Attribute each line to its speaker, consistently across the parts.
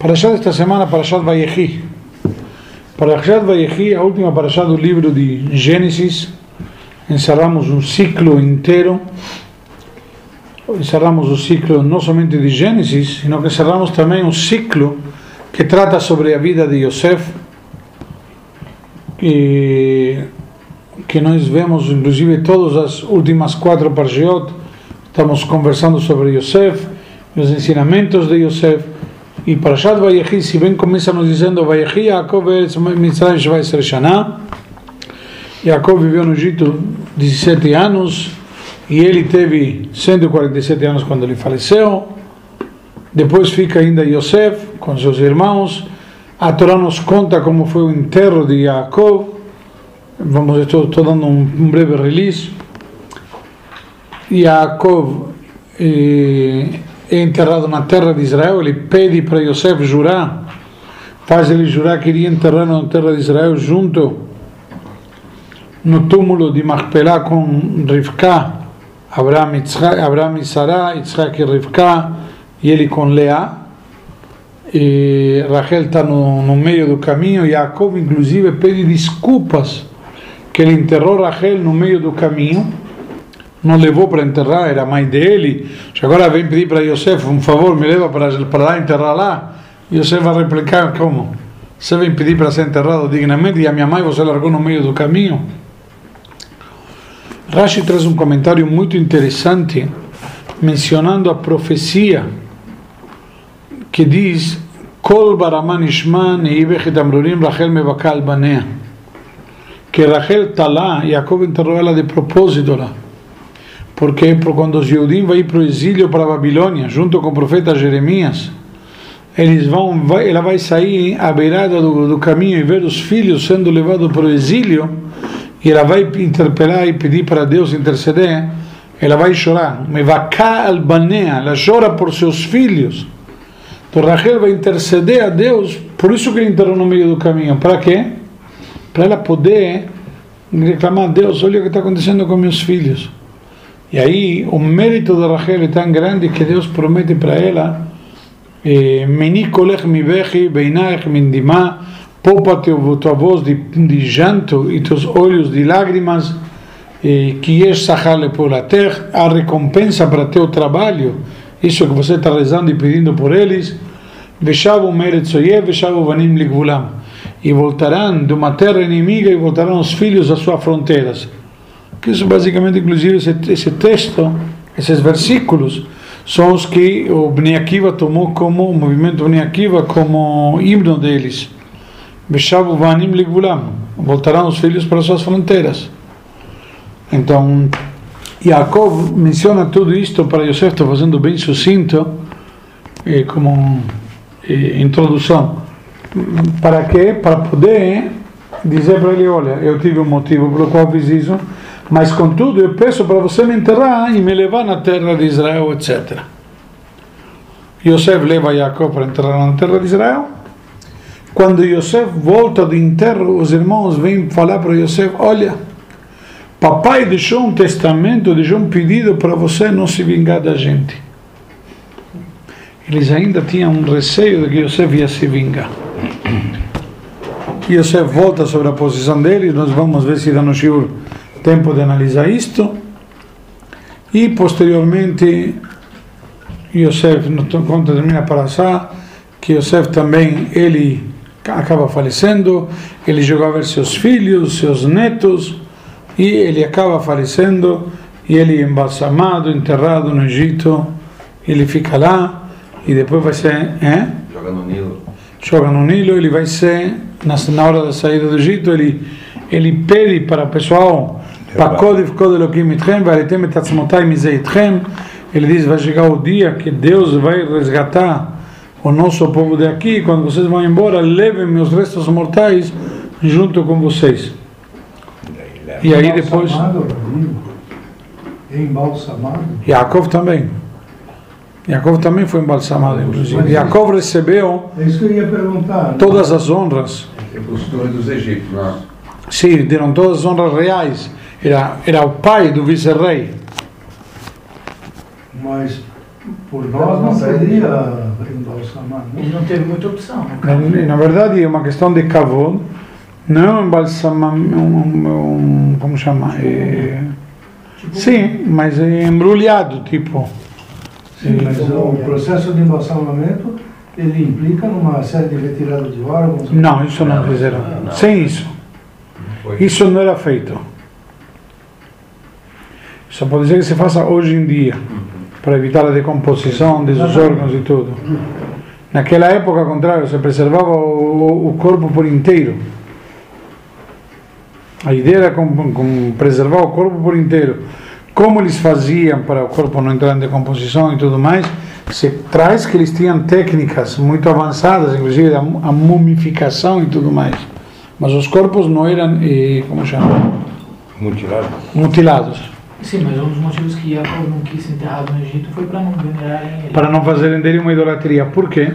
Speaker 1: Parashat esta semana, Parashat Vayechi. Parashat Vayechi, a última Parashat do livro de Gênesis. Encerramos um ciclo inteiro. Encerramos o ciclo não somente de Gênesis, sino que encerramos também um ciclo que trata sobre a vida de Yosef. Que, que nós vemos, inclusive, todas as últimas quatro Parshiot. Estamos conversando sobre Yosef, os ensinamentos de Yosef. E Parashat Vayechi, se bem começa nos dizendo Vayechi, Yaakov Mitzrayim Shvaiser Shana. Yaakov viveu no Egito 17 anos e ele teve 147 anos quando ele faleceu. Depois fica ainda Yosef com seus irmãos. A Torá nos conta como foi o enterro de Yaakov. Vamos, estou, estou dando um, um breve release. Yaakov eh, é enterrado na terra de Israel, ele pede para Yosef jurar, faz ele jurar que iria enterrar na terra de Israel junto no túmulo de Machpelah com Rivka, Abraham, Abraham e Sarah, Yitzhak e Rivka, e ele com Leá. E Rachel está no, no meio do caminho, Jacob inclusive pede desculpas que ele enterrou Rachel no meio do caminho não levou para enterrar, era a mãe dele. Agora vem pedir para Yosef, um favor, me leva para, para lá enterrar lá. Yosef vai replicar: como? Você vem pedir para ser enterrado dignamente e a minha mãe você largou no meio do caminho? Rashi traz um comentário muito interessante mencionando a profecia que diz: Kol baraman ishman amrurim Rachel mevakal banea. Que Rachel está lá, Jacob enterrou ela de propósito lá porque quando os ir para o exílio para a Babilônia, junto com o profeta Jeremias, eles vão, vai, ela vai sair à beirada do, do, caminho e ver os filhos sendo levados para o exílio, e ela vai interpelar e pedir para Deus interceder, ela vai chorar, Mevaká albanea, ela chora por seus filhos. Então Rachel vai interceder a Deus, por isso que ele entrou no meio do caminho, para quê? Para ela poder reclamar a Deus, olha o que está acontecendo com meus filhos. E aí o mérito de Rachel é tão grande que Deus promete para ela Meni kolech mi bechi, beinaich min dimá, poupa tua voz de, de janto e teus olhos de lágrimas, que és sachale por a terra, a recompensa para teu trabalho, isso que você está rezando e pedindo por eles, Veshavu meretz oyev, veshavu vanim ligvulam, e voltarão de uma terra inimiga e voltarão os filhos às suas fronteiras que isso basicamente, inclusive, esse, esse texto, esses versículos, são os que o Bnei Akiva tomou como, o movimento Bnei Akiva, como himno deles. Voltarão os filhos para suas fronteiras. Então, Yaakov menciona tudo isto para Yosef, estou fazendo bem sucinto, eh, como eh, introdução. Para quê? Para poder dizer para ele: olha, eu tive um motivo pelo qual fiz isso mas contudo eu peço para você me enterrar e me levar na terra de Israel, etc. Yosef leva Jacob para enterrar na terra de Israel. Quando Yosef volta do enterro, os irmãos vêm falar para Yosef: Olha, papai deixou um testamento, deixou um pedido para você não se vingar da gente. Eles ainda tinham um receio de que Yosef ia se vingar. Yosef volta sobre a posição dele, nós vamos ver se dá no shiur tempo de analisar isto e posteriormente Yosef, quando termina para passar que Yosef também ele acaba falecendo, ele chegou a ver seus filhos, seus netos e ele acaba falecendo e ele embalsamado, enterrado no Egito, ele fica lá e depois vai ser, é?
Speaker 2: Joga no Nilo.
Speaker 1: Joga no Nilo, ele vai ser na hora da saída do Egito, ele ele pede para o pessoal Pakodiv Kodelokim Itchem, Varetem Etatzmotai Mizei Itchem. Ele diz: vai chegar o dia que Deus vai resgatar o nosso povo daqui. Quando vocês vão embora, levem meus restos mortais junto com vocês. E aí depois.
Speaker 3: Embalsamado?
Speaker 1: Yaakov também. Jacob também foi embalsamado, inclusive. Jacob recebeu
Speaker 3: é
Speaker 1: todas as honras.
Speaker 2: Os dos egípcios, é?
Speaker 1: Sim, deram todas as honras reais era, era o pai do vice-rei.
Speaker 3: Mas por nós não seria embalsamar, né?
Speaker 4: Ele não teve muita opção. né?
Speaker 1: Na, na verdade é uma questão de kavod, não é um embalsamamento, um, um, como chama? É,
Speaker 4: Tipo,
Speaker 1: sim, mas é embrulhado, tipo.
Speaker 3: Sim, mas o processo de embalsamamento ele implica numa série de retirada de órgãos.
Speaker 1: Não, isso não fizeram. Sem isso. Isso não era feito. Só pode ser que se faça hoje em dia, para evitar a decomposição dos órgãos e tudo. Naquela época, ao contrário, se preservava o, o corpo por inteiro. A ideia era com, com preservar o corpo por inteiro. Como eles faziam para o corpo não entrar em decomposição e tudo mais, se traz que eles tinham técnicas muito avançadas, inclusive a, a mumificação e tudo mais. Mas os corpos não eram, eh, como chama,
Speaker 5: Mutilado.
Speaker 1: mutilados,
Speaker 4: Sim, mas um dos motivos que Jacob não quis ser enterrado no Egito foi para não venerarem ele.
Speaker 1: para não fazerem dele uma idolatria. Por quê?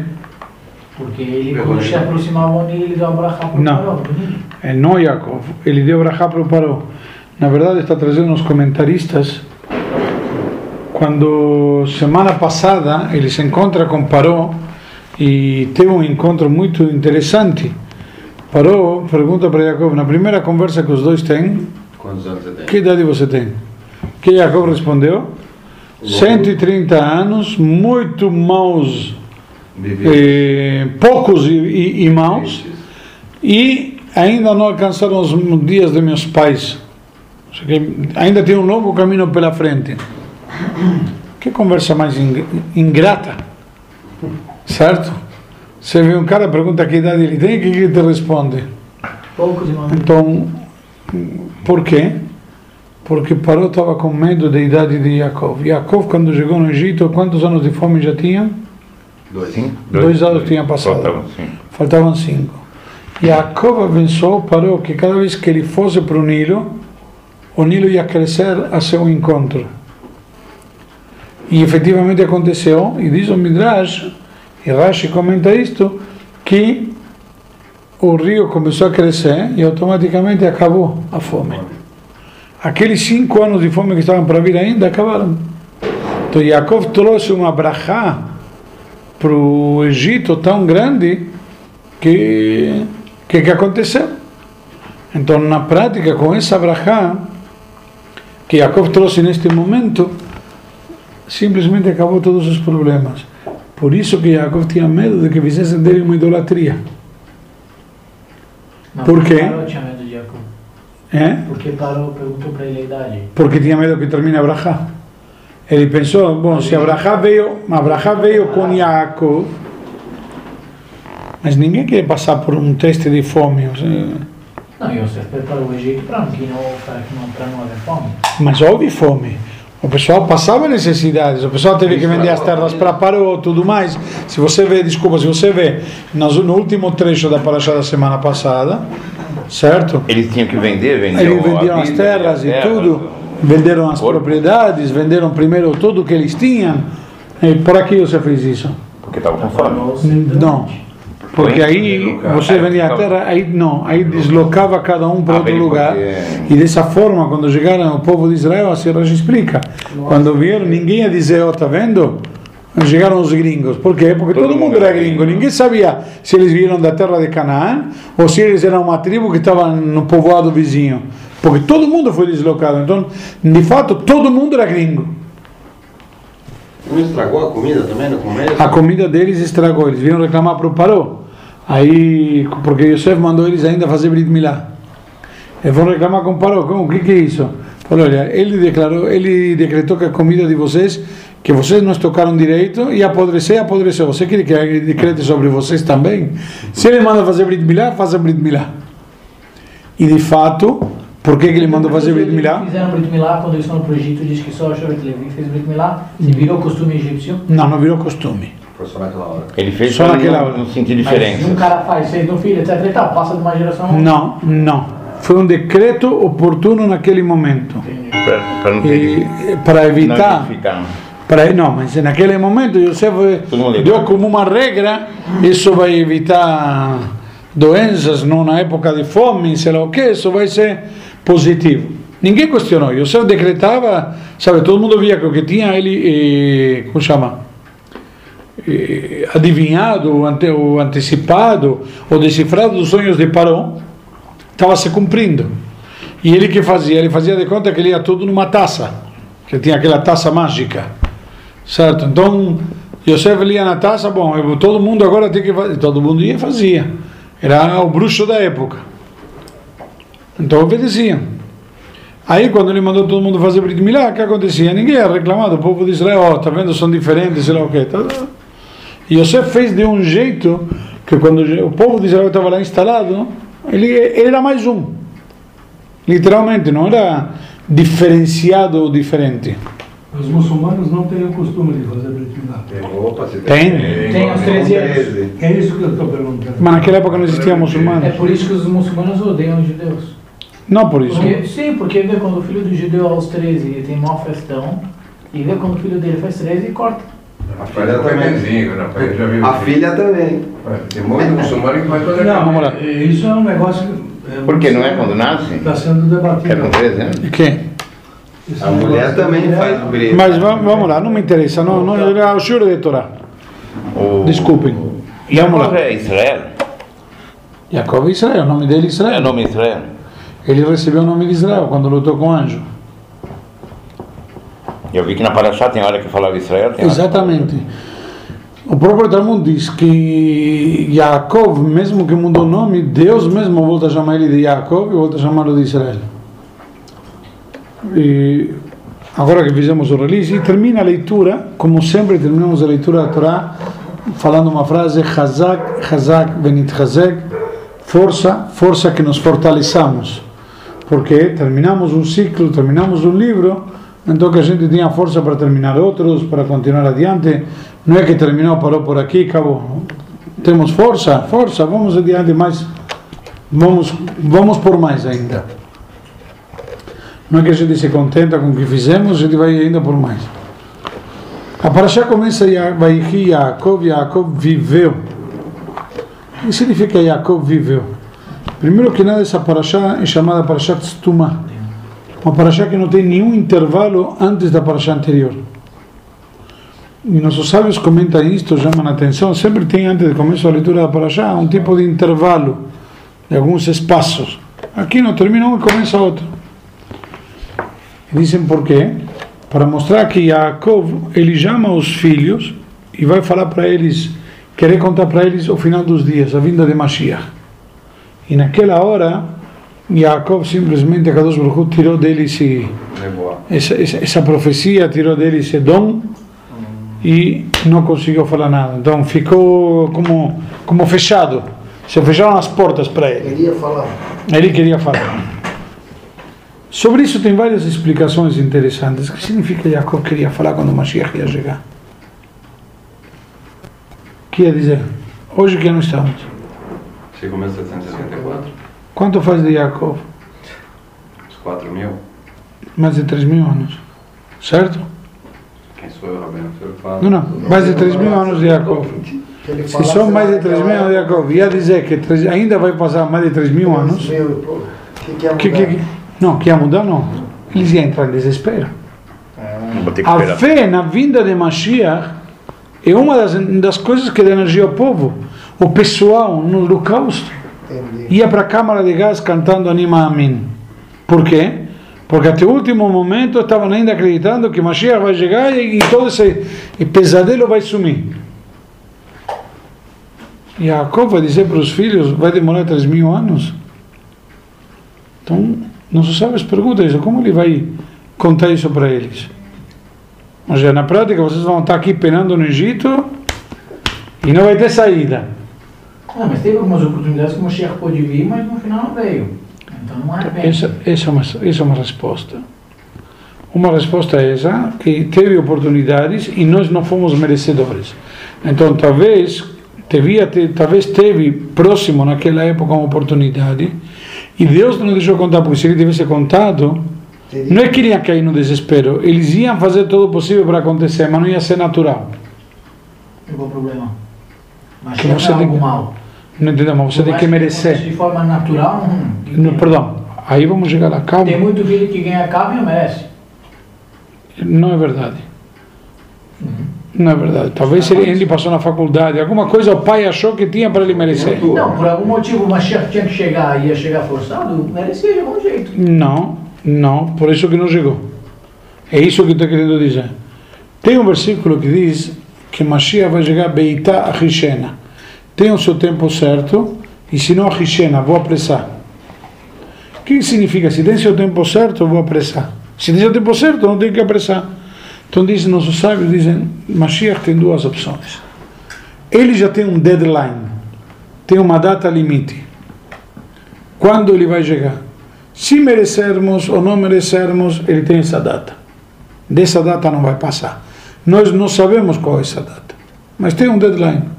Speaker 4: Porque ele, quando se aproximava Nilo, ele deu a brachá para o
Speaker 1: Não.
Speaker 4: do Nilo.
Speaker 1: É não Yaakov, ele deu brachá para o Paró. Na verdade, está trazendo os comentaristas. Quando semana passada ele se encontra com Paró e teve um encontro muito interessante. Paró pergunta para Yaakov, na primeira conversa que os dois têm,
Speaker 2: Quantos anos você tem?
Speaker 1: que idade você tem? Que Yaakov respondeu? 130 anos, muito maus, eh, poucos e, e, e maus. e ainda não alcançaram os dias de meus pais. Ainda tem um longo caminho pela frente. Que conversa mais ing- ingrata, certo? Você vê um cara pergunta que idade ele tem, o que ele te responde?
Speaker 4: Poucos irmãos.
Speaker 1: Então, por quê? Porque Paró estava com medo da idade de Jacob. Jacob, quando chegou no Egito, quantos anos de fome já tinha?
Speaker 2: Dois.
Speaker 5: Sim.
Speaker 1: Dois anos tinha passado.
Speaker 5: Faltavam, sim.
Speaker 1: Faltavam cinco. Jacob abençoou Paró que cada vez que ele fosse para o Nilo, o Nilo ia crescer a seu encontro. E efetivamente aconteceu, e diz o Midrash, e Rashi comenta isto, que o rio começou a crescer e automaticamente acabou a fome. Aqueles cinco anos de fome que estavam para vir ainda acabaram. Então Jacob trouxe uma brachá para o Egito tão grande que que, que aconteceu. Então, na prática, com essa brachá que Jacob trouxe neste momento, simplesmente acabou todos os problemas. Por isso que Jacob tinha medo de que fizessem dele uma idolatria.
Speaker 4: Não,
Speaker 1: Por quê?
Speaker 4: Paró Jacob.
Speaker 1: É?
Speaker 4: Porque Paró perguntou para ele a idade.
Speaker 1: Porque tinha medo que termine a brachá. Ele pensou, bom, se a brachá veio, a brachá veio com Jacob, mas ninguém quer passar por um teste de fome.
Speaker 4: Não, Yosef preparou o Egito para que não, para que não, para não haver fome.
Speaker 1: Mas houve fome. O pessoal passava necessidades, o pessoal teve que vender as terras para Paró, tudo mais. Se você vê, desculpa, se você vê nas- no último trecho da paraxá da semana passada, certo?
Speaker 5: Eles tinham que vender, vendiam
Speaker 1: as
Speaker 5: vida,
Speaker 1: terras e tudo, venderam as
Speaker 5: Corpo.
Speaker 1: propriedades, venderam primeiro tudo que eles tinham. E por aqui você fez isso?
Speaker 5: Porque estavam com fome.
Speaker 4: Se
Speaker 1: Não. Porque aí você vendia a terra, aí não, aí deslocava cada um para
Speaker 5: Ah,
Speaker 1: outro lugar. E dessa forma, quando chegaram o povo de Israel, a Senhora explica. Quando vieram, ninguém ia dizer, ó, tá vendo? Chegaram os gringos. Por quê? Porque todo, mundo era gringo. Ninguém sabia se eles vieram da terra de Canaã ou se eles eram uma tribo que estava no povoado vizinho. Porque todo mundo foi deslocado. Então, de fato, todo mundo era gringo.
Speaker 2: Não estragou a comida também no começo?
Speaker 1: A comida deles estragou. Eles vieram reclamar para o Paró. Aí, porque Yosef mandou eles ainda fazer Brit Milá. Eles vão reclamar com o Paró. Como? O que, que é isso? Olha, ele declarou, ele decretou que a comida de vocês, que vocês não tocaram direito, e apodreceu, apodreceu. Você quer que ele decrete sobre vocês também? Se ele manda fazer Brit Milá, faça Brit Milá. E de fato, por que, que ele mandou fazer Brit Milá?
Speaker 4: Fizeram Brit Milá quando eles foram para o Egito, diz que só o Shovet Levi fez Brit Milá, se virou costume egípcio.
Speaker 1: Não, não virou costume.
Speaker 2: Foi só naquela hora.
Speaker 5: Ele fez
Speaker 1: Só naquela
Speaker 5: não,
Speaker 1: hora.
Speaker 5: não sentir
Speaker 4: Mas se
Speaker 5: diferença.
Speaker 4: um cara faz, vocês não filho, etc e tal, passa de uma geração a outra.
Speaker 1: Não, não. Foi um decreto oportuno naquele momento. Para evitar para não mas naquele momento
Speaker 5: mundo
Speaker 1: deu como uma regra isso vai evitar doenças na época de fome sei lá o que isso vai ser positivo. Ninguém questionou Yosef decretava sabe todo mundo via que o que tinha ele eh, como chama? Eh, adivinhado, ou, ante, ou antecipado, ou decifrado dos sonhos de Paró, estava se cumprindo. E ele que fazia? Ele fazia de conta que ele ia tudo numa taça, que tinha aquela taça mágica, certo? Então, Yosef lia na taça, bom, eu- todo mundo agora tem que fazer, todo mundo ia e fazia. Era o bruxo da época. Então obedeciam. Aí quando ele mandou todo mundo fazer Brit Milá, o que acontecia? Ninguém ia reclamar do povo de Israel, ó, tá vendo, são diferentes, sei lá o quê. Tá- E Yosef fez de um jeito que quando o povo de Israel estava lá instalado, ele, ele era mais um. Literalmente, não era diferenciado ou diferente.
Speaker 3: Os muçulmanos não têm o costume de fazer Brit Milá.
Speaker 2: Você
Speaker 1: Tem.
Speaker 4: Tem aos 13 anos.
Speaker 3: É isso que eu estou perguntando.
Speaker 1: Mas naquela época não existiam
Speaker 4: É
Speaker 1: muçulmanos.
Speaker 4: por isso que os muçulmanos odeiam os judeus.
Speaker 1: Não por isso.
Speaker 4: Porque, sim, porque vê quando o filho do judeu aos 13 ele tem maior festão, e vê quando o filho dele faz 13 e corta.
Speaker 2: A filha também.
Speaker 6: Né?
Speaker 2: A filha também.
Speaker 6: Tem muito muçulmano que faz toda a
Speaker 1: Vamos lá.
Speaker 3: é- isso é um negócio que.
Speaker 5: Porque não é quando nasce?
Speaker 3: Está sendo debatido.
Speaker 5: É com 13 anos?
Speaker 1: E?
Speaker 3: Esse
Speaker 2: A mulher também faz o brilho.
Speaker 1: Mas va- vamos lá, não me interessa. Não, não, era o senhor de Torá.
Speaker 5: O...
Speaker 1: Desculpem. Vamos
Speaker 5: Jacob
Speaker 1: lá.
Speaker 5: é Israel?
Speaker 1: Jacob é Israel, o nome dele é
Speaker 5: É
Speaker 1: Israel.
Speaker 5: nome Israel?
Speaker 1: Ele recebeu o nome de Israel quando lutou com o anjo.
Speaker 5: Eu vi que na Paraxá tem hora que falava Israel,
Speaker 1: Exatamente. O próprio Talmud diz que Jacob, mesmo que mudou o nome, Deus mesmo volta a chamar ele de Jacob e volta a chamá-lo de Israel. E agora que fizemos o release, termina a leitura, como sempre terminamos a leitura da Torá, falando uma frase, Hazak, Hazak, Benit Hazek, força, força que nos fortaleçamos. Porque terminamos um ciclo, terminamos um livro, então que a gente tinha força para terminar outros, para continuar adiante. Não é que terminou, parou por aqui, acabou. Temos força, força, vamos adiante mais, vamos, vamos por mais ainda. Não é que a gente se contenta com o que fizemos, a gente vai ainda por mais. A Parashá começa, vai Yaakov, Yaakov viveu. O que significa Yaakov viveu? Primeiro que nada, essa Parashá é chamada Parashat Stumah. Uma Parashá que não tem nenhum intervalo antes da Parashá anterior. E nossos sábios comentam isto, chamam a atenção. Sempre tem, antes do começo da leitura da Parashá, um tipo de intervalo, de alguns espaços. Aqui não termina um e começa outro. Dizem por quê? Para mostrar que Yaakov, ele chama os filhos e vai falar para eles, querer contar para eles o final dos dias, a vinda de Mashiach. E naquela hora, Yaakov simplesmente, a Kadosh Baruch tirou dele esse, essa, essa, essa profecia, tirou dele esse dom e não conseguiu falar nada. Então ficou como, como fechado. Se fecharam as portas para ele.
Speaker 3: Queria falar.
Speaker 1: Ele queria falar. Sobre isso tem várias explicações interessantes. O que significa Jacob queria falar quando o Mashiach ia chegar? O que ia dizer? Hoje que ano estamos?
Speaker 2: Chegou 1764.
Speaker 1: Quanto faz de Jacob?
Speaker 2: Os 4 mil.
Speaker 1: Mais de 3 mil anos. Certo?
Speaker 2: Quem sou eu, Rabino?
Speaker 1: Não, não. Mais de 3 mil anos de Jacob. Se são mais de 3 mil anos de Jacob, ia dizer que três- ainda vai passar mais de 3 mil anos.
Speaker 3: O que, que
Speaker 1: Que, não, que ia mudar, não. Eles iam entrar em desespero.
Speaker 5: Vou ter que
Speaker 1: A fé na vinda de Mashiach é uma das, das coisas que dá energia ao povo. O pessoal no holocausto ia para a câmara de gás cantando Anima Amin. Por quê? Porque até o último momento estavam ainda acreditando que Mashiach vai chegar e, e todo esse e pesadelo vai sumir. E Jacob vai dizer para os filhos, vai demorar 3 mil anos. Então, nossos sábios perguntam isso, como ele vai contar isso para eles? Seja, na prática vocês vão estar aqui penando no Egito e não vai ter saída.
Speaker 4: Ah, mas teve algumas oportunidades que o Moshiach pôde vir, mas no final não veio. Então não é bem.
Speaker 1: Essa, essa, é uma, essa é uma resposta. Uma resposta é essa, que teve oportunidades e nós não fomos merecedores. Então, talvez, devia ter, talvez teve próximo naquela época uma oportunidade e Deus não deixou contar, porque se ele tivesse contado, não é que ele ia cair no desespero, eles iam fazer todo o possível para acontecer, mas não ia ser natural.
Speaker 4: Qual o problema? Mas
Speaker 1: Que
Speaker 4: é
Speaker 1: você tem
Speaker 4: algo mal.
Speaker 1: Não entendeu? Mas você tem que
Speaker 4: mais aconteça
Speaker 1: merecer.
Speaker 4: De forma natural, hum,
Speaker 1: Não, perdão, aí vamos chegar lá, calma.
Speaker 4: tem muito filho que ganha cabo e não merece.
Speaker 1: Não é verdade. Não é verdade. Talvez ele, ele passou na faculdade. Alguma coisa o pai achou que tinha para ele merecer.
Speaker 4: Não, por algum motivo Mashiach tinha que chegar e ia chegar forçado, merecia de algum jeito.
Speaker 1: Não, não. Por isso que não chegou. É isso que eu estou querendo dizer. Tem um versículo que diz que Mashiach vai chegar Beitá a Rishena. Tem o seu tempo certo e se não a Rishena, vou apressar. O que significa? Se tem seu tempo certo, vou apressar. Se tem seu tempo certo, não tem que apressar. Então dizem nossos sábios, dizem, Mashiach tem duas opções. Ele já tem um deadline, tem uma data limite. Quando ele vai chegar? Se merecermos ou não merecermos, ele tem essa data. Dessa data não vai passar. Nós não sabemos qual é essa data, mas tem um deadline.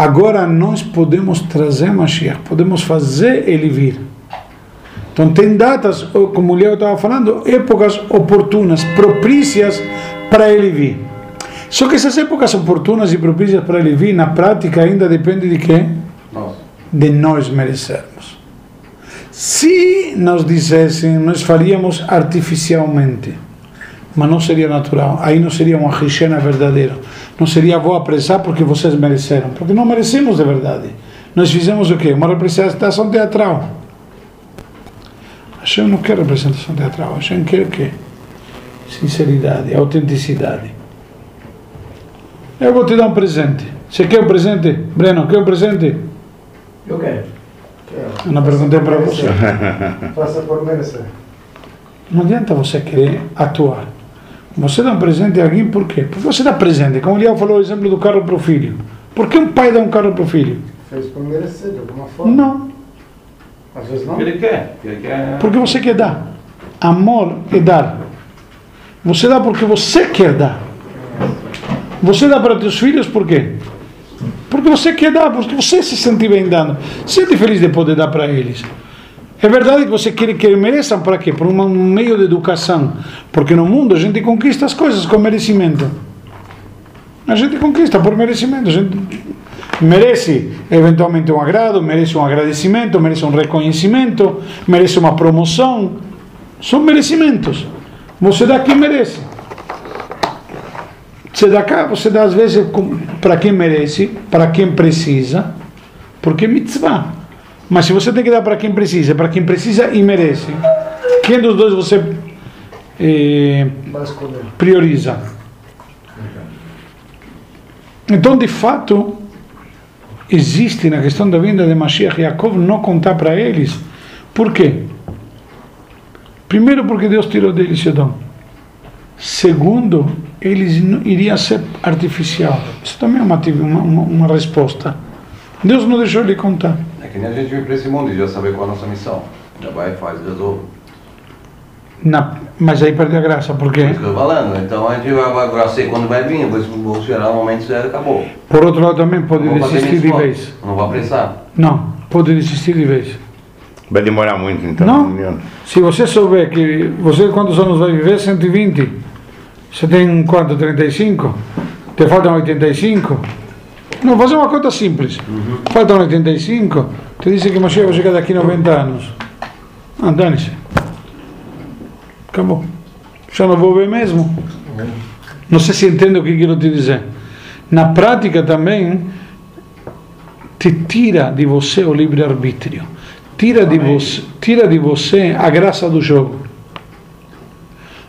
Speaker 1: Agora nós podemos trazer Mashiach, podemos fazer ele vir. Então tem datas, como o Leo estava falando, épocas oportunas, propícias para ele vir. Só que essas épocas oportunas e propícias para ele vir, na prática ainda depende de quê?
Speaker 2: Nossa.
Speaker 1: De nós merecermos. Se nos dissessem, nós faríamos artificialmente, mas não seria natural. Aí não seria uma higiene verdadeira. Não seria vou apressar porque vocês mereceram, porque não merecemos de verdade. Nós fizemos o quê? Uma representação teatral. Hashem não quer representação teatral, Hashem quer o quê? Sinceridade, autenticidade. Eu vou te dar um presente. Você quer um presente? Breno, quer um presente?
Speaker 4: Eu quero.
Speaker 1: Eu não perguntei para você.
Speaker 3: Faça por merecer.
Speaker 1: Não adianta você querer atuar. Você dá um presente a alguém por quê? Porque você dá presente. Como o Liel falou o exemplo do carro para o filho. Por que um pai dá um carro para o filho?
Speaker 3: Fez por merecer, de alguma forma.
Speaker 1: Não.
Speaker 3: Às vezes não.
Speaker 2: Ele quer. Ele quer.
Speaker 1: Porque você quer dar. Amor é dar. Você dá porque você quer dar. Você dá para teus filhos por quê? Porque você quer dar, porque você se sente bem dando. Sente feliz de poder dar para eles. É verdade que você quer que mereçam para quê? Por um meio de educação. Porque no mundo a gente conquista as coisas com merecimento. A gente conquista por merecimento. A gente merece eventualmente um agrado, merece um agradecimento, merece um reconhecimento, merece uma promoção. São merecimentos. Você dá quem merece. Você dá cá, você dá às vezes para quem merece, para quem precisa, porque é mitzvah. Mas se você tem que dar para quem precisa, para quem precisa e merece, quem dos dois você eh, prioriza? Então, de fato, existe na questão da vinda de Mashiach Yaakov não contar para eles. Por quê? Primeiro, porque Deus tirou deles dom. Segundo, eles não- iria ser artificial. Isso também é uma, uma- uma resposta. Deus não deixou ele contar.
Speaker 2: É que nem a gente vir para esse mundo e já saber qual é a nossa missão. Já vai, faz, resolve.
Speaker 1: Na, mas aí perdeu a graça, por
Speaker 2: Por
Speaker 1: quê?
Speaker 2: isso que eu tô falando. Então a gente vai, vai agora sei quando vai vir, depois vou esperar o momento certo e acabou.
Speaker 1: Por outro lado, também pode
Speaker 2: Não
Speaker 1: desistir de vez.
Speaker 2: Não vou apressar.
Speaker 1: Não, pode desistir de vez.
Speaker 5: Vai demorar muito então.
Speaker 1: Não. Se você souber que você quantos anos vai viver? 120. Você tem quanto? 35? Te faltam 85? Não, fazer uma conta simples. Faltam 85. Te disse que Mashiach vai chegar daqui 90 anos. Ah, dane-se. Acabou. Já não vou ver mesmo. Não sei se entende o que quero te dizer. Na prática também, te tira de você o livre-arbítrio. Tira de, você, tira de você a graça do jogo.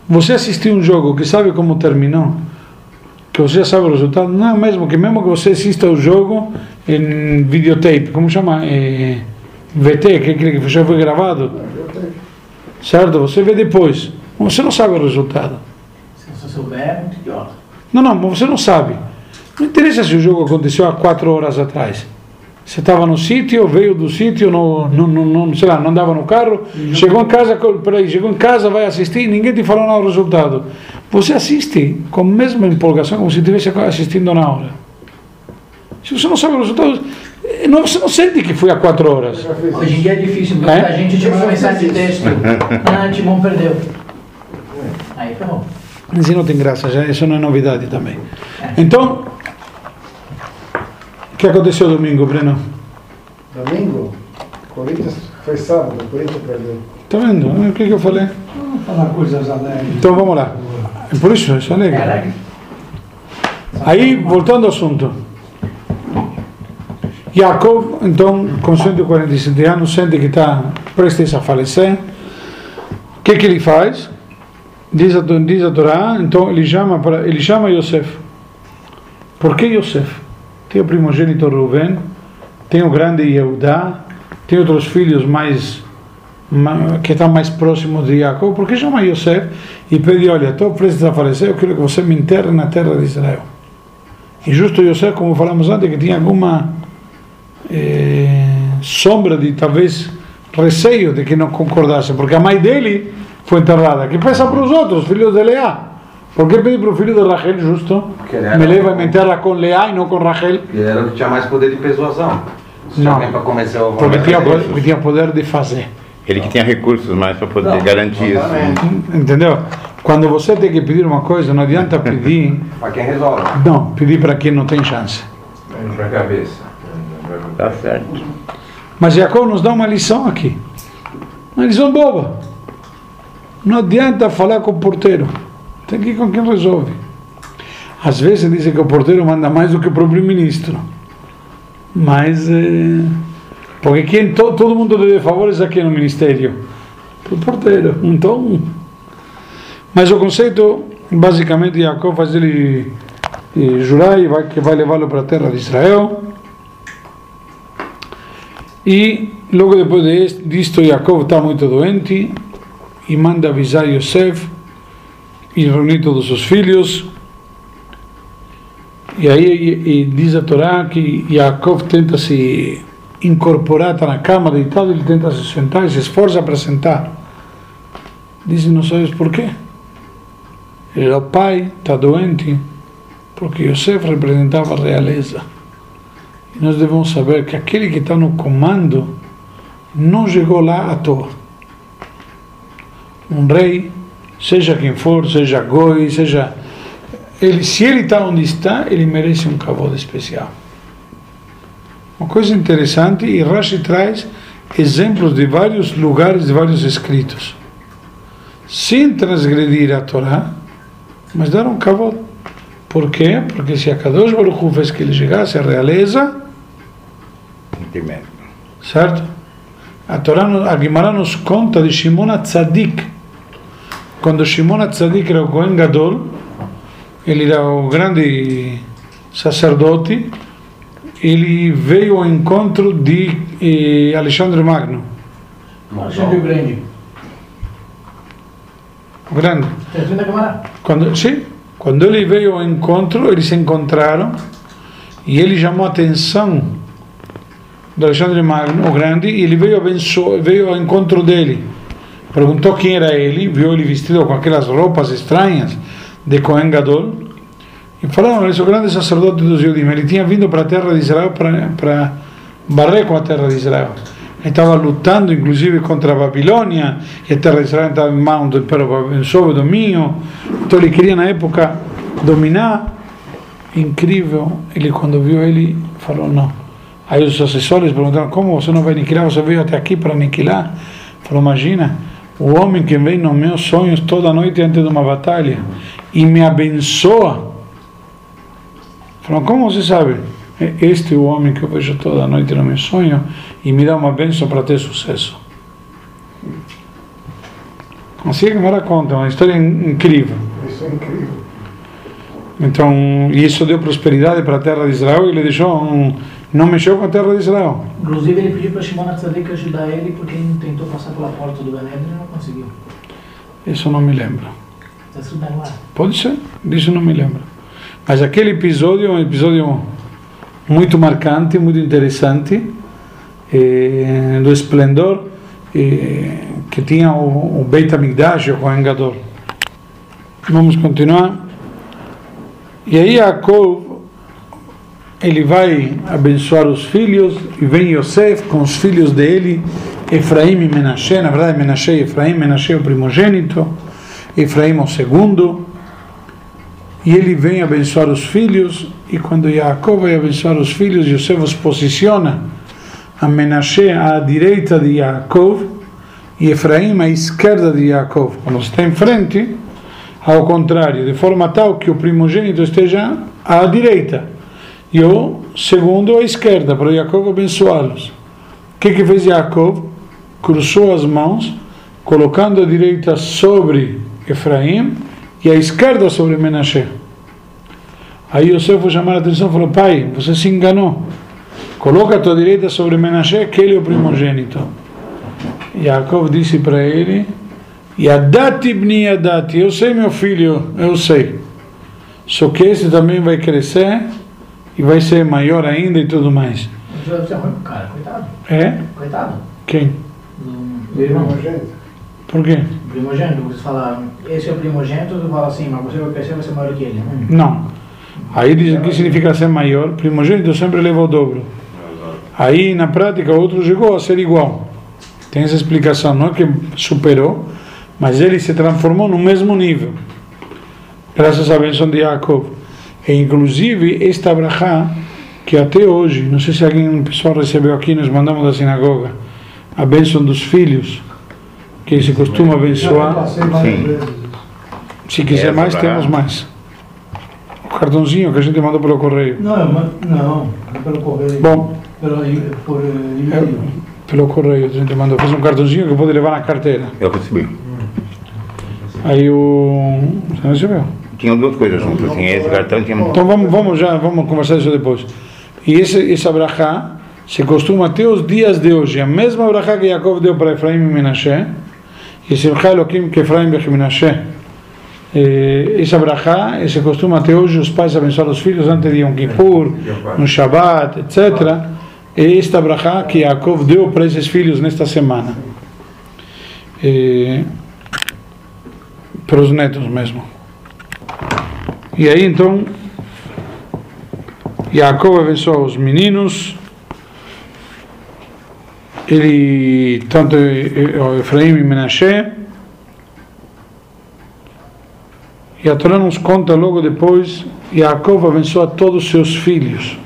Speaker 1: Você assistiu um jogo que sabe como terminou, que você sabe o resultado, não é mesmo que mesmo que você assista o jogo em videotape, como chama? É, VT, que é aquele que já foi gravado. Certo? Você vê depois. Você não sabe o resultado.
Speaker 4: Se você souber, é muito idiota.
Speaker 1: Não, não, mas você não sabe. Não interessa se o jogo aconteceu há quatro horas atrás. Você estava no sítio, veio do sítio, não, não, não, não, sei lá, não andava no carro, chegou em casa, peraí, chegou em casa, vai assistir, ninguém te falou nada do resultado. Você assiste com a mesma empolgação como se estivesse assistindo na hora. Se você não sabe o resultado, eh, não, você não sente que foi há quatro horas.
Speaker 4: Hoje em dia é difícil, porque
Speaker 1: É?
Speaker 4: a gente te manda mensagem de texto. Ah, Timão perdeu. Aí ferrou.
Speaker 1: Assim não tem graça, já, isso não é novidade também. Então, que aconteceu domingo, Breno?
Speaker 3: Domingo, Corinthians foi sábado, o Corinthians perdeu.
Speaker 1: Tá vendo? O que, que eu falei?
Speaker 3: Vamos falar coisas alegres.
Speaker 1: Então vamos lá. É por isso, isso é.
Speaker 4: Caraca.
Speaker 1: Aí, voltando ao assunto. Jacob, então, com 147 anos, sente que está prestes a falecer. O que, que ele faz? Diz a, diz a Torá, então ele chama, para, ele chama Yosef. Por que Yosef? Tem o primogênito Reuven, tem o grande Yehudá, tem outros filhos mais ma- que estão mais próximos de Jacob. Por que chama Yosef? E pede, olha, estou prestes a falecer, eu quero que você me enterre na terra de Israel. E justo Yosef, como falamos antes, que tinha alguma eh, sombra de talvez receio de que não concordasse, porque a mãe dele foi enterrada. Que pensa para os outros, filhos de Leá? Por que pedir para o filho de Rachel, justo? Me leva me enterra com Leá e não com Rachel?
Speaker 2: Ele era o que tinha mais poder de persuasão. Se
Speaker 1: Não.
Speaker 2: para
Speaker 1: Porque tinha, porque tinha poder de fazer.
Speaker 5: Ele que tinha recursos mais para poder
Speaker 2: Não,
Speaker 5: garantir isso.
Speaker 2: exatamente.
Speaker 1: Entendeu? Quando você tem que pedir uma coisa, não adianta pedir.
Speaker 2: Para quem resolve.
Speaker 1: Não, pedir para quem não tem chance.
Speaker 6: Indo pra cabeça.
Speaker 5: Tá certo.
Speaker 1: Mas Jacob nos dá uma lição aqui. Uma lição boba. Não adianta falar com o porteiro. Tem que ir com quem resolve. Às vezes dizem que o porteiro manda mais do que o próprio ministro. Mas. eh, porque quem, to, todo mundo deve favores aqui no ministério? Para o porteiro. Então. Mas o conceito, basicamente, Jacob faz ele eh, jurar e que vai levá-lo para a terra de Israel. E logo depois de- disto, Jacob está muito doente e manda avisar Yosef e reunir todos os filhos. E aí e, e diz a Torá que Jacob tenta se incorporar, está na cama deitado, ele tenta se sentar e se esforça para sentar. Diz, não sabes por quê? Ele era o pai, está doente, porque Yosef representava a realeza. E nós devemos saber que aquele que está no comando não chegou lá à toa. Um rei, seja quem for, seja goi, seja. Ele, se ele está onde está, ele merece um cavalo especial. Uma coisa interessante, e Rashi traz exemplos de vários lugares, de vários escritos. Sem transgredir a Torá, mas dar um cavalo. Por quê? Porque se a Kadosh Baruch Hu fez que ele chegasse à realeza, certo? A Torá, a Guimarães nos conta de Shimon Tzadik. Quando Shimon Tzadik era o Kohen Gadol, ele era o grande sacerdote, ele veio ao encontro de eh, Alexandre Magno,
Speaker 4: Alexandre o Grande.
Speaker 1: o grande. Quando, sim, quando ele veio ao encontro, eles se encontraram e ele chamou a atenção do Alexandre Magno, o grande, e ele veio, abençoar, veio ao encontro dele. Perguntou quem era ele, viu ele vestido com aquelas roupas estranhas de Cohen Gadol, e falaram, ele é o grande sacerdote dos judeus. Ele tinha vindo para a terra de Israel para barrer com a terra de Israel. Ele estava lutando, inclusive, contra a Babilônia, e a terra de Israel estava em mão do Império sob domínio. Então ele queria, na época, dominar. Incrível. Ele, quando viu ele, falou: não. Aí os assessores perguntaram: como você não vai aniquilar? Você veio até aqui para aniquilar? Falou: imagina, o homem que vem nos meus sonhos toda noite antes de uma batalha e me abençoa. Falou: como você sabe? "É Este é o homem que eu vejo toda noite no meu sonho e me dá uma bênção para ter sucesso. Assim é que me conta, uma história in- incrível.
Speaker 3: Isso é incrível.
Speaker 1: Então, e isso deu prosperidade para a terra de Israel e ele deixou um, não mexeu com a terra de Israel.
Speaker 4: Inclusive, ele pediu para Shimon Tzadik ajudar ele porque ele tentou passar pela porta do Ganedro e não conseguiu.
Speaker 1: Isso não me lembro.
Speaker 4: Gemara.
Speaker 1: Pode ser, disso não me lembro. Mas aquele episódio é um episódio muito marcante, muito interessante, eh, do esplendor eh, que tinha o, o Beit HaMikdash, o Kohen Gadol. Vamos continuar. E aí Jacob, ele vai abençoar os filhos, e vem Yosef com os filhos dele, Efraim e Menashe, na verdade Menashe e Efraim, Menashe é o primogênito, Efraim é o segundo, e ele vem abençoar os filhos, e quando Jacob vai abençoar os filhos, Yosef os posiciona a Menashe à direita de Jacob e Efraim à esquerda de Jacob. Quando está em frente, ao contrário, de forma tal que o primogênito esteja à direita e o segundo à esquerda, para Jacob abençoá-los. O que, que fez Jacob? Cruzou as mãos, colocando a direita sobre Efraim e a esquerda sobre Menashe. Aí Yosef foi chamar a atenção e falou: Pai, você se enganou. Coloca a tua direita sobre Menashe, que ele é o primogênito. Jacob disse para ele: Yadati bni Yadati, eu sei meu filho, eu sei. Só que esse também vai crescer e vai ser maior ainda e tudo mais.
Speaker 4: O José é ruim pro cara, coitado.
Speaker 1: É?
Speaker 4: Coitado.
Speaker 1: Quem?
Speaker 4: Do, do irmão.
Speaker 1: Por quê?
Speaker 4: Primogênito, você fala, esse é o primogênito, tu fala assim, mas você vai crescer, vai ser maior que ele. Hum.
Speaker 1: Não. Aí diz o que significa ser maior. Primogênito sempre leva o dobro. Aí na prática o outro chegou a ser igual. Tem essa explicação, não é que superou, mas ele se transformou no mesmo nível. Graças à bênção de Jacob. E inclusive esta brachá, que até hoje, não sei se alguém, um pessoal recebeu aqui, nós mandamos da sinagoga, a bênção dos filhos, que se costuma abençoar.
Speaker 5: Sim.
Speaker 3: vezes.
Speaker 1: Se quiser
Speaker 5: Essa
Speaker 1: mais, temos mais. O cartãozinho que a gente mandou pelo correio.
Speaker 3: Não, não, pelo correio.
Speaker 1: Bom,
Speaker 3: Pelo, por eh,
Speaker 1: é,
Speaker 3: e-mail.
Speaker 1: pelo correio a gente mandou. Fez um cartãozinho que pode levar na carteira.
Speaker 5: Eu recebi.
Speaker 1: Aí o. Você não recebeu?
Speaker 5: Tinha duas coisas juntas, assim, esse cartão tinha...
Speaker 1: Então vamos, vamos já, vamos conversar isso depois. E esse, essa brachá se costuma até os dias de hoje. A mesma brachá que Jacob deu para Efraim e Menashe. E Simcha Elohim que Efraim e Menashe. Essa brachá se costuma até hoje os pais abençoar os filhos antes de Yom Kippur, no Shabbat, etc. E esta brachá que Jacob deu para esses filhos nesta semana. Eh, para os netos mesmo. E aí então, Jacob abençoa os meninos, ele, tanto Efraim e Menashe, e a Torá nos conta logo depois, Jacob abençoa todos os seus filhos.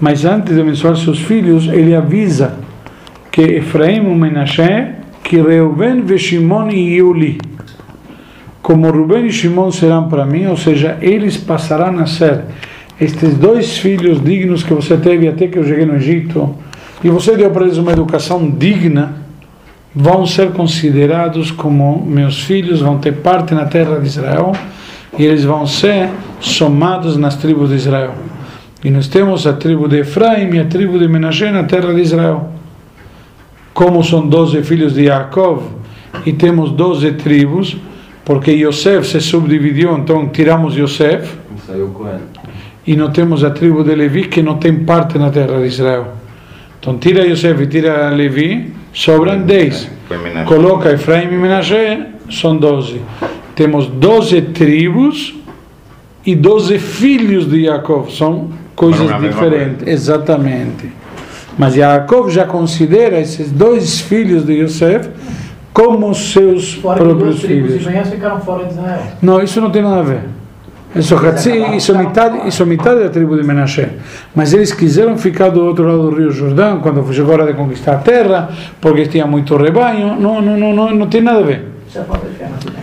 Speaker 1: Mas antes de abençoar seus filhos, ele avisa que Efraim e Menashe, que Reuven, Shimon e Yuli, como Rubén e Shimon serão para mim, ou seja, eles passarão a ser estes dois filhos dignos que você teve até que eu cheguei no Egito, e você deu para eles uma educação digna, vão ser considerados como meus filhos, vão ter parte na terra de Israel, e eles vão ser somados nas tribos de Israel. E nós temos a tribo de Efraim e a tribo de Menashe na terra de Israel. Como são doze filhos de Jacob, e temos doze tribos, porque Yosef se subdividiu, então tiramos Yosef, e não temos a tribo de Levi que não tem parte na terra de Israel. Então tira Yosef e tira Levi, sobram 10.
Speaker 5: Foi Menashe.
Speaker 1: Coloca Efraim e Menashe, são 12. Temos 12 tribos e 12 filhos de Jacob, são coisas
Speaker 5: é
Speaker 1: diferentes. Exatamente. Mas Jacob já considera esses dois filhos de Yosef como seus
Speaker 4: Fora
Speaker 1: próprios filhos.
Speaker 4: ficaram fora de Israel.
Speaker 1: Não, isso não tem nada a ver. Isso, isso, é metade, isso é metade da tribo de Menashe. Mas eles quiseram ficar do outro lado do Rio Jordão quando chegou a hora de conquistar a terra, porque tinha muito rebanho. Não, não, não, não, não tem nada a ver.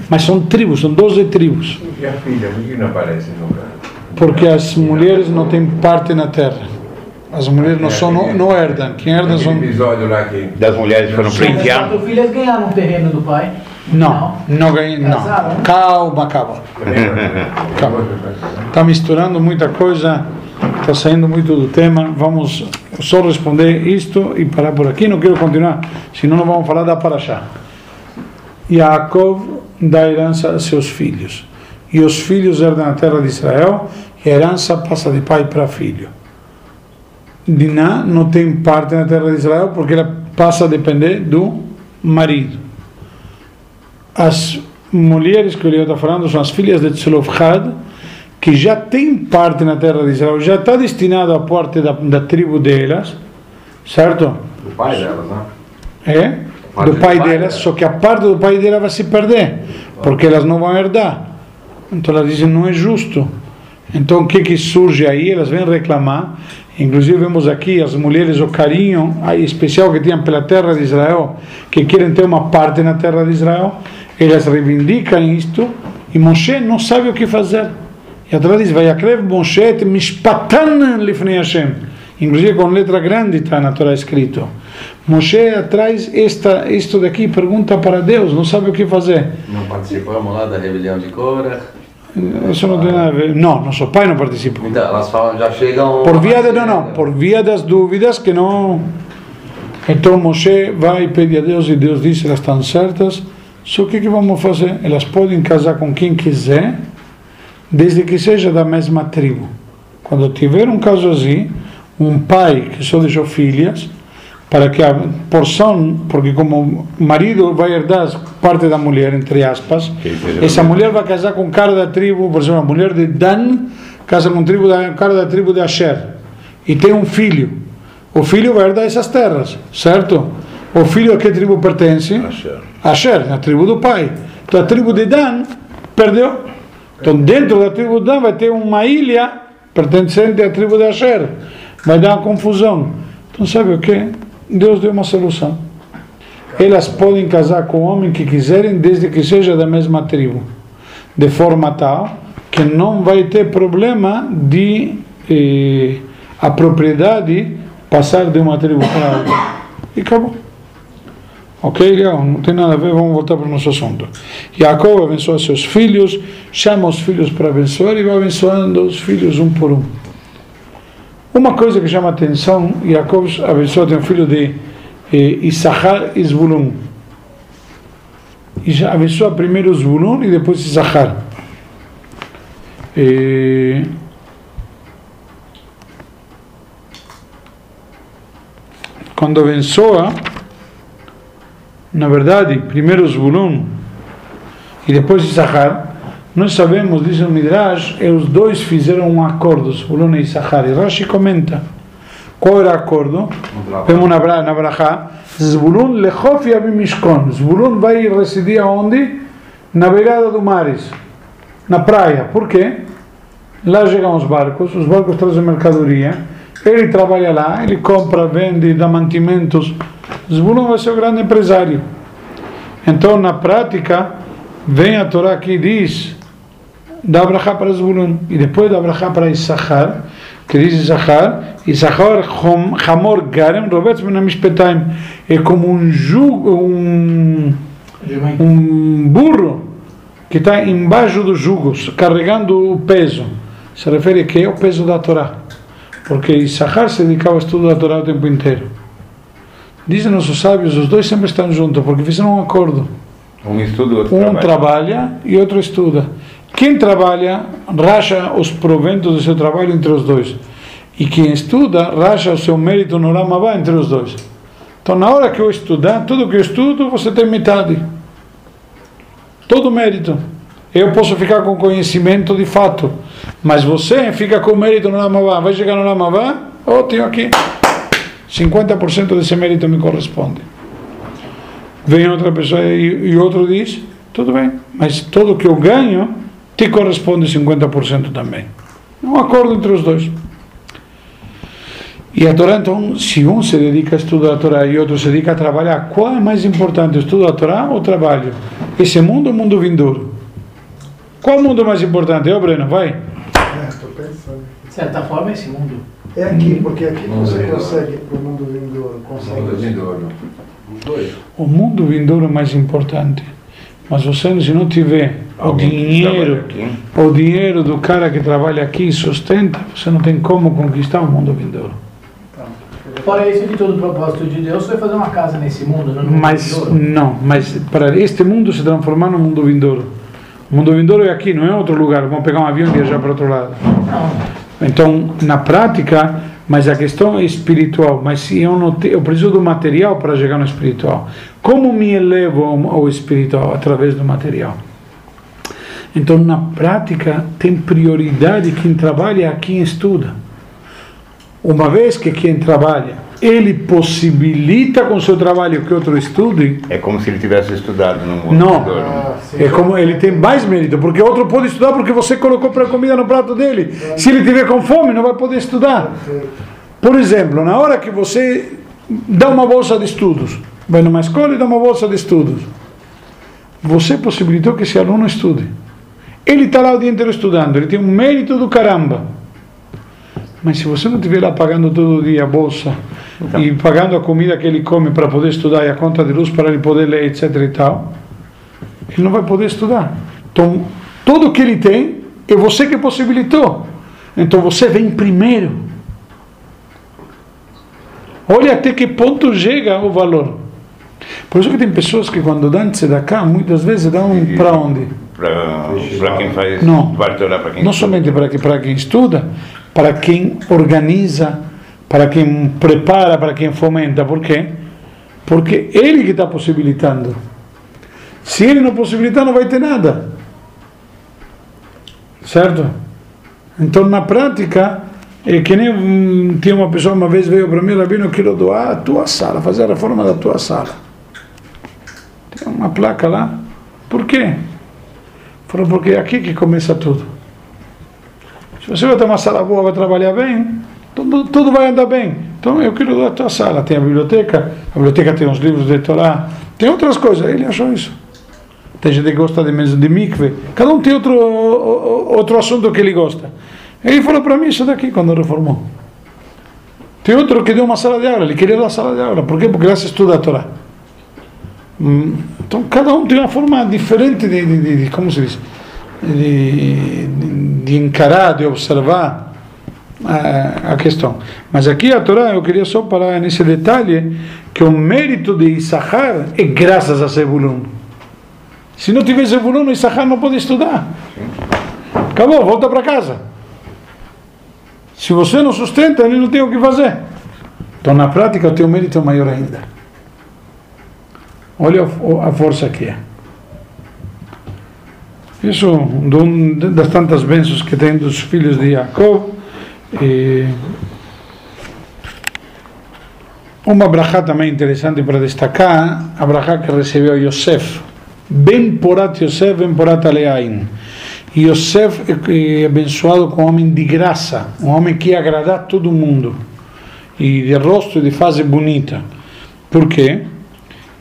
Speaker 4: Mas
Speaker 1: são tribos, são 12 tribos.
Speaker 6: E a filha, por que não aparece nunca?
Speaker 1: Porque as mulheres não têm parte na terra. As mulheres não, são, não, não herdam. Quem herda são.
Speaker 6: episódio lá que...
Speaker 5: Das mulheres foram
Speaker 4: Mas
Speaker 5: prenteadas.
Speaker 4: quatro filhas ganharam o terreno do pai.
Speaker 1: Não, não ganham. Não.
Speaker 4: Casaram?
Speaker 1: Calma, calma. Calma. Está misturando muita coisa, está saindo muito do tema. Vamos só responder isto e parar por aqui. Não quero continuar, senão não vamos falar da Paraxá. Jacob dá herança a seus filhos. E os filhos herdam a terra de Israel, e a herança passa de pai para filho. Diná não tem parte na terra de Israel porque ela passa a depender do marido. As mulheres que o Leo está falando são as filhas de Tzelofhad, que já têm parte na terra de Israel, já está destinado à parte da, da tribo delas, certo?
Speaker 6: O pai delas, né?
Speaker 1: É?
Speaker 6: Parte
Speaker 1: Do
Speaker 6: do
Speaker 1: pai
Speaker 6: pai
Speaker 1: delas,
Speaker 6: dela.
Speaker 1: só que a parte do pai dela vai se perder, porque elas não vão herdar. Então elas dizem, não é justo. Então o que que surge aí? Elas vêm reclamar. Inclusive vemos aqui as mulheres, o carinho especial que tinham pela terra de Israel, que querem ter uma parte na terra de Israel. Elas reivindicam isto e Moshe não sabe o que fazer. E a Torá diz, Vayakrev Moshe et mishpatan lifnei Hashem. Inclusive com letra grande está na Torá escrito. Moshe traz esta, isto daqui, pergunta para Deus, não sabe o que fazer.
Speaker 2: Não participamos lá da rebelião de Cora.
Speaker 1: Tem nada a ver. Não, nosso pai não participou.
Speaker 2: Então, elas falam, já chegam.
Speaker 1: Por via de, não, não, por via das dúvidas que não. Então Moshe vai e pede a Deus e Deus diz elas estão certas. Só que o que vamos fazer? Elas podem casar com quem quiser, desde que seja da mesma tribo. Quando tiver um caso assim, um pai que só deixou filhas, para que a porção, porque como marido vai herdar parte da mulher, entre aspas, essa mulher vai casar com cara da tribo, por exemplo, a mulher de Dan casa com tribo da, cara da tribo de Asher e tem um filho. O filho vai herdar essas terras, certo? O filho a que tribo pertence?
Speaker 5: Asher.
Speaker 1: Asher, na tribo do pai. Então a tribo de Dan perdeu. Então dentro da tribo de Dan vai ter uma ilha pertencente à tribo de Asher. Vai dar uma confusão. Então sabe o que? Deus deu uma solução. Elas podem casar com o homem que quiserem, desde que seja da mesma tribo. De forma tal que não vai ter problema de eh, a propriedade passar de uma tribo para outra. E acabou. Ok, legal, não tem nada a ver, vamos voltar para o nosso assunto. Jacob abençoa seus filhos, chama os filhos para abençoar e vai abençoando os filhos um por um. Uma coisa que chama atenção, Jacob abençoa, tem um filho de eh, Issachar e Zvulun. E abençoa primeiro Zvulun e depois Issachar. Eh, quando abençoa, na verdade, primeiro Zvulun e depois Issachar, nós sabemos, diz o Midrash, e os dois fizeram um acordo, Zvulun e Issachar. E Rashi comenta qual era o acordo. Vemos na, Bra- na Brachá, Zvulun lechof yabim mishkon. Zvulun vai residir aonde? Na beirada do mares, na praia. Por quê? Lá chegam os barcos, os barcos trazem mercadoria, ele trabalha lá, ele compra, vende, dá mantimentos. Zvulun vai ser o grande empresário. Então, na prática, vem a Torá que diz, dá brachá para Zvulun, e depois dá brachá para Issachar, que diz Issachar, Issachar chamor garem, rovetz ben mishpetaim, é como um jugo, um um burro que está embaixo dos jugos, carregando o peso. Se refere a que é o peso da Torá. Porque Issachar se dedicava ao estudo da Torá o tempo inteiro. Dizem nossos sábios, os dois sempre estão juntos, porque fizeram um acordo.
Speaker 5: Um estuda, outro
Speaker 1: Um
Speaker 5: trabalha.
Speaker 1: trabalha e outro estuda. Quem trabalha, racha os proventos do seu trabalho entre os dois. E quem estuda, racha o seu mérito no Ramavá entre os dois. Então, na hora que eu estudar, tudo que eu estudo, você tem metade. Todo mérito. Eu posso ficar com conhecimento de fato, mas você fica com mérito no Ramavá. Vai chegar no Ramavá, oh, tenho aqui 50% desse mérito me corresponde. Vem outra pessoa e, e outro diz: tudo bem, mas tudo que eu ganho te corresponde 50% também. É um acordo entre os dois. E a Torá, então, se um se dedica a estudar a Torá e outro se dedica a trabalhar, qual é mais importante, o estudo da Torá ou o trabalho? Esse mundo ou o mundo vindouro? Qual mundo é mais importante? Ô, Breno, vai.
Speaker 3: Estou pensando.
Speaker 4: De certa forma, esse mundo.
Speaker 3: É aqui, porque aqui
Speaker 6: Mundo
Speaker 3: você
Speaker 6: vindouro.
Speaker 3: consegue, para o mundo vindouro, consegue.
Speaker 6: Mundo vindouro. Os dois.
Speaker 1: O mundo vindouro é mais importante. Mas você, se não tiver o
Speaker 5: Alguém
Speaker 1: dinheiro, o dinheiro do cara que trabalha aqui e sustenta, você não tem como conquistar o mundo vindouro.
Speaker 4: Fora isso, de todo o propósito de Deus, foi fazer uma casa nesse mundo, não no mundo
Speaker 1: Mas
Speaker 4: vindouro.
Speaker 1: não, mas para este mundo se transformar no mundo vindouro. O mundo vindouro é aqui, não é outro lugar. Vamos pegar um avião e viajar para outro lado.
Speaker 4: Não.
Speaker 1: Então, na prática, mas a questão é espiritual. Mas se eu não te, eu preciso do material para chegar no espiritual. Como me elevo ao, espiritual através do material? Então, na prática, tem prioridade quem trabalha e quem estuda. Uma vez que quem trabalha, ele possibilita com seu trabalho que outro estude,
Speaker 5: É como se ele tivesse estudado no mundo.
Speaker 1: Não.
Speaker 3: Ah,
Speaker 1: é como ele tem mais mérito, porque outro pode estudar porque você colocou para comida no prato dele. Se ele tiver com fome, não vai poder estudar. Por exemplo, na hora que você dá uma bolsa de estudos, vai numa escola e dá uma bolsa de estudos, você possibilitou que esse aluno estude. Ele está lá o dia inteiro estudando, ele tem um mérito do caramba. Mas se você não estiver lá pagando todo dia a bolsa e pagando a comida que ele come para poder estudar e a conta de luz para ele poder ler, etc e tal, ele não vai poder estudar. Então, tudo que ele tem é você que possibilitou. Então você vem primeiro. Olha até que ponto chega o valor. Por isso que tem pessoas que quando dão cá muitas vezes dão para onde?
Speaker 5: Para quem faz
Speaker 1: Não.
Speaker 5: para quem
Speaker 1: Não somente para, para quem estuda, para quem organiza, para quem prepara, para quem fomenta. Por quê? Porque ele que está possibilitando. Se ele não possibilitar, não vai ter nada. Certo? Então, na prática, é que nem tinha uma pessoa uma vez veio para mim, Rabino, eu quero doar a tua sala, fazer a reforma da tua sala. Tem uma placa lá. Por quê? Falou, porque é aqui que começa tudo. Se você vai ter uma sala boa, vai trabalhar bem, tudo, tudo vai andar bem. Então eu quero a tua sala. Tem a biblioteca, a biblioteca tem os livros de Torá, tem outras coisas. Ele achou isso. Tem gente que gosta de, mes- de mikve. Cada um tem outro, outro assunto que ele gosta. Ele falou para mim isso daqui quando reformou. Tem outro que deu uma sala de aula, ele queria dar sala de aula. Por quê? Porque lá se estuda a Torá. Hum, Então cada um tem uma forma diferente de, de, de- de- como se diz, de, de encarar, de observar a, questão. Mas aqui a Torá, eu queria só parar nesse detalhe, que o mérito de Issachar é graças a Zebulun. Se não tiver Zebulun, Issachar não pode estudar. Acabou, volta para casa. Se você não sustenta, ele não tem o que fazer. Então na prática o teu mérito é maior ainda. Olha a força que é. Isso um das tantas bênçãos que tem dos filhos de Jacob. Uma brachá também interessante para destacar, a brachá que recebeu Yosef. Ben porat Yosef, ben porat aleain. Yosef é abençoado com um homem de graça, um homem que ia agradar todo mundo. E de rosto e de fase bonita. Por quê?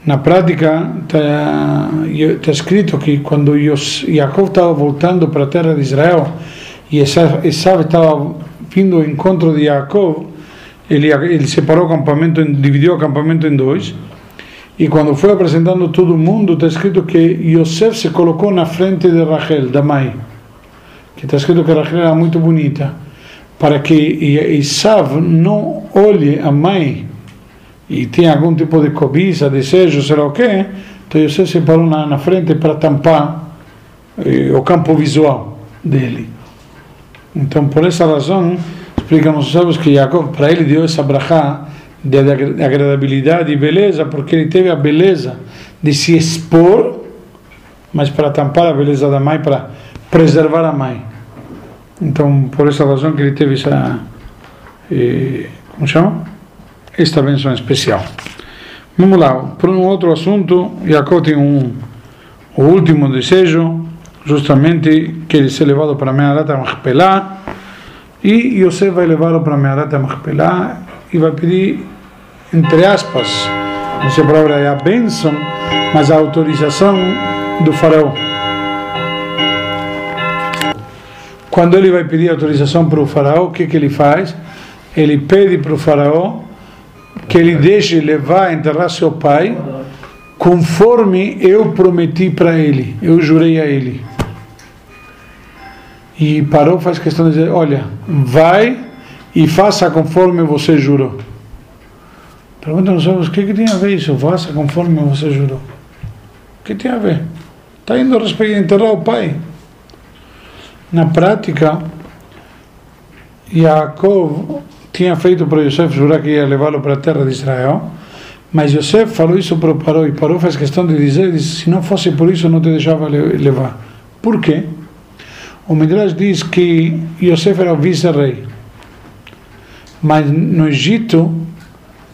Speaker 1: Na prática, está escrito que quando Jacob estava voltando para a terra de Israel e Esav estava vindo ao encontro de Jacob, ele, ele separou o acampamento, dividiu o acampamento em dois. E quando foi apresentando todo mundo, está escrito que Yosef se colocou na frente de Rachel, da mãe. Que está escrito que Rachel era muito bonita. Para que Esav não olhe a mãe e tinha algum tipo de cobiça, desejo, sei lá o quê, então Yosef se parou na, na frente para tampar eh, o campo visual dele. Então, por essa razão, explicam os sábios que Jacob, para ele, deu essa brachá de agra- agradabilidade e beleza, porque ele teve a beleza de se expor, mas para tampar a beleza da mãe, para preservar a mãe. Então, por essa razão que ele teve essa. eh, como chama? Esta benção especial. Vamos lá, para um outro assunto, Jacob tem um, o último desejo, justamente que ele ser levado para Meharata Machpelah, e Yosef vai levá-lo para Meharata Machpelah e vai pedir, entre aspas, essa palavra é a bênção, mas a autorização do faraó. Quando ele vai pedir autorização para o faraó, o que, que ele faz? Ele pede para o faraó que ele deixe levar, enterrar seu pai, conforme eu prometi para ele, eu jurei a ele. E parou, faz questão de dizer: Olha, vai e faça conforme você jurou. Pergunta nos olhos: O que, que tem a ver isso? Faça conforme você jurou. O que tem a ver? Está indo a respeito enterrar o pai. Na prática, Jacob tinha feito para Yosef jurar que ia levá-lo para a terra de Israel, mas Yosef falou isso para Paró e Paró faz questão de dizer: se não fosse por isso, não te deixava le- levar. Por quê? O Midrash diz que Yosef era o vice-rei, mas no Egito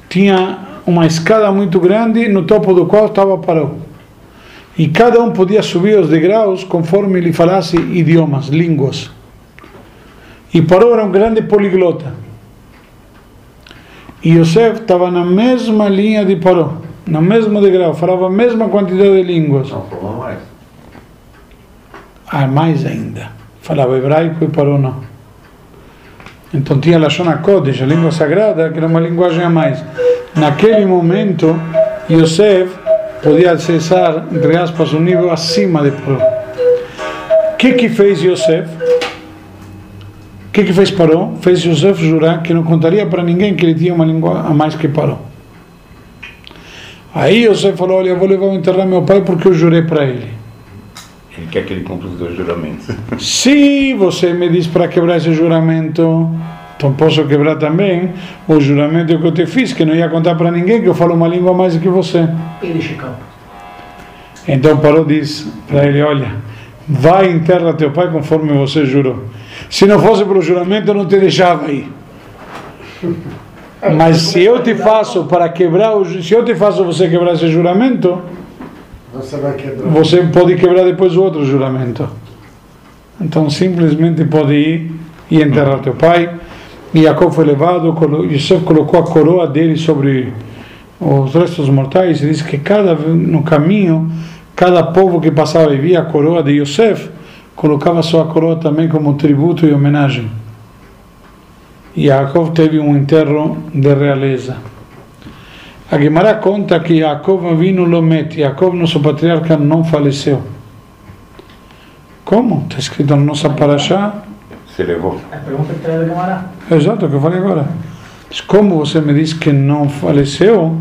Speaker 1: tinha uma escada muito grande no topo do qual estava Paró. E cada um podia subir os degraus conforme ele falasse idiomas, línguas. E Paró era um grande poliglota. E Yosef estava na mesma linha de Paró, no mesmo degrau, falava a mesma quantidade de línguas.
Speaker 2: Não, falou mais.
Speaker 1: a mais ainda. Falava hebraico e parou não. Então tinha Lashon HaKodesh, a língua sagrada, que era uma linguagem a mais. Naquele momento, Yosef podia acessar, entre aspas, um nível acima de Paró. O que que fez Yosef? O que que fez Paró? Fez Yosef jurar que não contaria para ninguém que ele tinha uma língua a mais que Paró. Aí Yosef falou, olha, eu vou levar a enterrar meu pai porque eu jurei para ele.
Speaker 5: Ele quer que ele cumpra os dois juramentos.
Speaker 1: Se você me diz para quebrar esse juramento, então posso quebrar também o juramento que eu te fiz, que não ia contar para ninguém que eu falo uma língua a mais que você.
Speaker 4: Ele, Chicão.
Speaker 1: Então Paró diz para ele: Olha, vai e enterra teu pai conforme você jurou. Se não fosse pelo juramento, eu não te deixava aí. Mas se eu te faço para quebrar, se eu te faço você quebrar esse juramento,
Speaker 3: Você vai quebrar.
Speaker 1: você pode quebrar depois outro juramento. Então simplesmente pode ir e enterrar teu pai. E Jacob foi levado, Yosef colocou a coroa dele sobre os restos mortais e diz que cada no caminho, cada povo que passava e via a coroa de Yosef, colocava sua coroa também como tributo e homenagem. E Jacob teve um enterro de realeza. A Gemara conta que Jacob Avinu Lomet, Jacob, nosso patriarca, não faleceu. Como? Está escrito na nossa paraxá.
Speaker 5: Se levou.
Speaker 4: A pergunta que traz a Gamará.
Speaker 1: Exato, o que eu falei agora. Mas Como você me diz que não faleceu,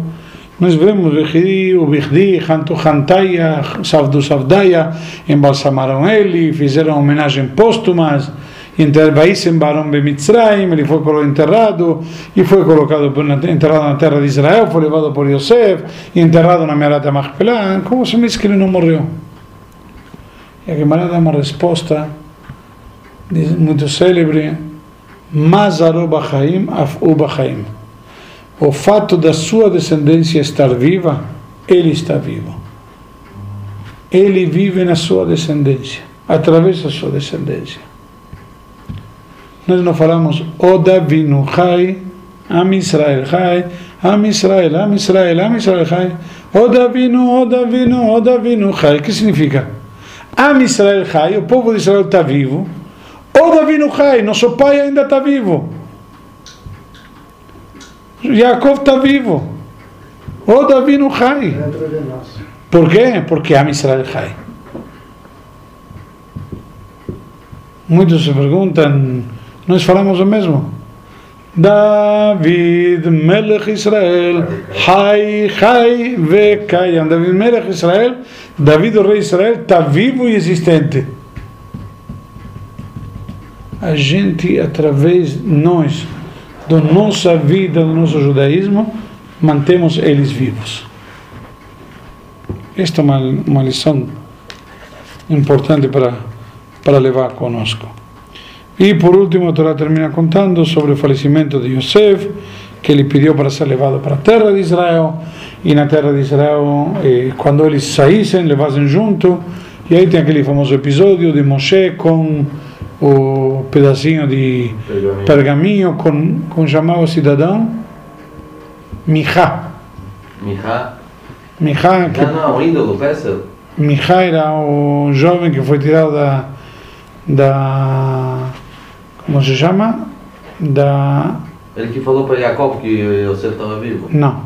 Speaker 1: nós vemos Bechidi, o Bechdi, Hantu Hantaya, Savdu Savdaya, embalsamaram ele, fizeram homenagem póstumas, ele foi enterrado e foi colocado enterrado na terra de Israel, foi levado por Yosef e enterrado na Merata Machpelah. Como você me diz que ele não morreu? E a Gemara dá uma resposta muito célebre, Mazaro Bachaim, Afu Bachaim. O fato da sua descendência estar viva, ele está vivo. Ele vive na sua descendência, através da sua descendência. Nós não falamos O Davinu Chai, Am Israel Chai, Am Israel, Am Israel, Am Israel Chai. O Davinu, O Davinu, O Davinu Chai. O que significa? Am Israel Chai, o povo de Israel está vivo. O Davinu Chai, nosso pai ainda está vivo. Jacob está vivo. O Davinu Chai. ¿Por qué? Porque Am Israel Chai. Muitos se perguntam, nós falamos o mesmo. David Melech Israel, Chai, Chai, Vekayam. David Melech Israel, David o rei Israel, está vivo e existente. A gente, através nós, da nossa vida, do nosso judaísmo, mantemos eles vivos. Esta é uma, uma lição importante para, para levar conosco. E por último, Torá termina contando sobre o falecimento de Yosef, que ele pediu para ser levado para a terra de Israel, e na terra de Israel, eh, quando eles saíssem, levassem junto, e aí tem aquele famoso episódio de Moshe com o pedacinho de
Speaker 6: Pergaminho.
Speaker 1: pergaminho com, com chamava o cidadão Michá.
Speaker 2: Michá.
Speaker 1: Michá, que
Speaker 2: Não, não, ídolo, peça.
Speaker 1: Michá era o jovem que foi tirado da, da como se chama? Da
Speaker 2: Ele que falou para Jacob que Yosef estava vivo.
Speaker 1: não,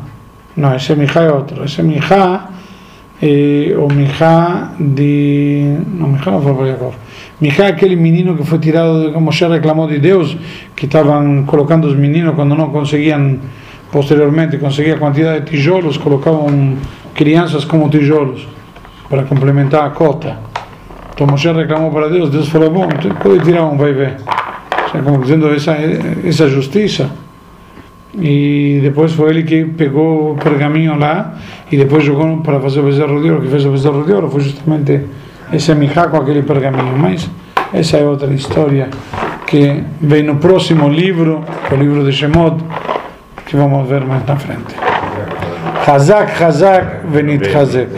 Speaker 1: não, esse Michá é outro. Esse Michá é o Michá de não, Michá não foi para Jacob. Michá é aquele menino que foi tirado, como Moshe reclamou de Deus, que estavam colocando os meninos quando não conseguiam posteriormente conseguir a quantidade de tijolos, colocavam crianças como tijolos para complementar a cota. Então Moshe reclamou para Deus, Deus falou, bom, pode tirar um, vai ver. Sea, como dizendo essa, essa justiça. E depois foi ele que pegou o pergaminho lá e depois jogou para fazer o bezerro de ouro. O que fez o bezerro de ouro foi justamente esse Mijá com aquele pergaminho. Mas essa é outra história que vem no próximo livro, o livro de Shemot, que vamos ver mais na frente. Hazak, Hazak, Venit Hazek.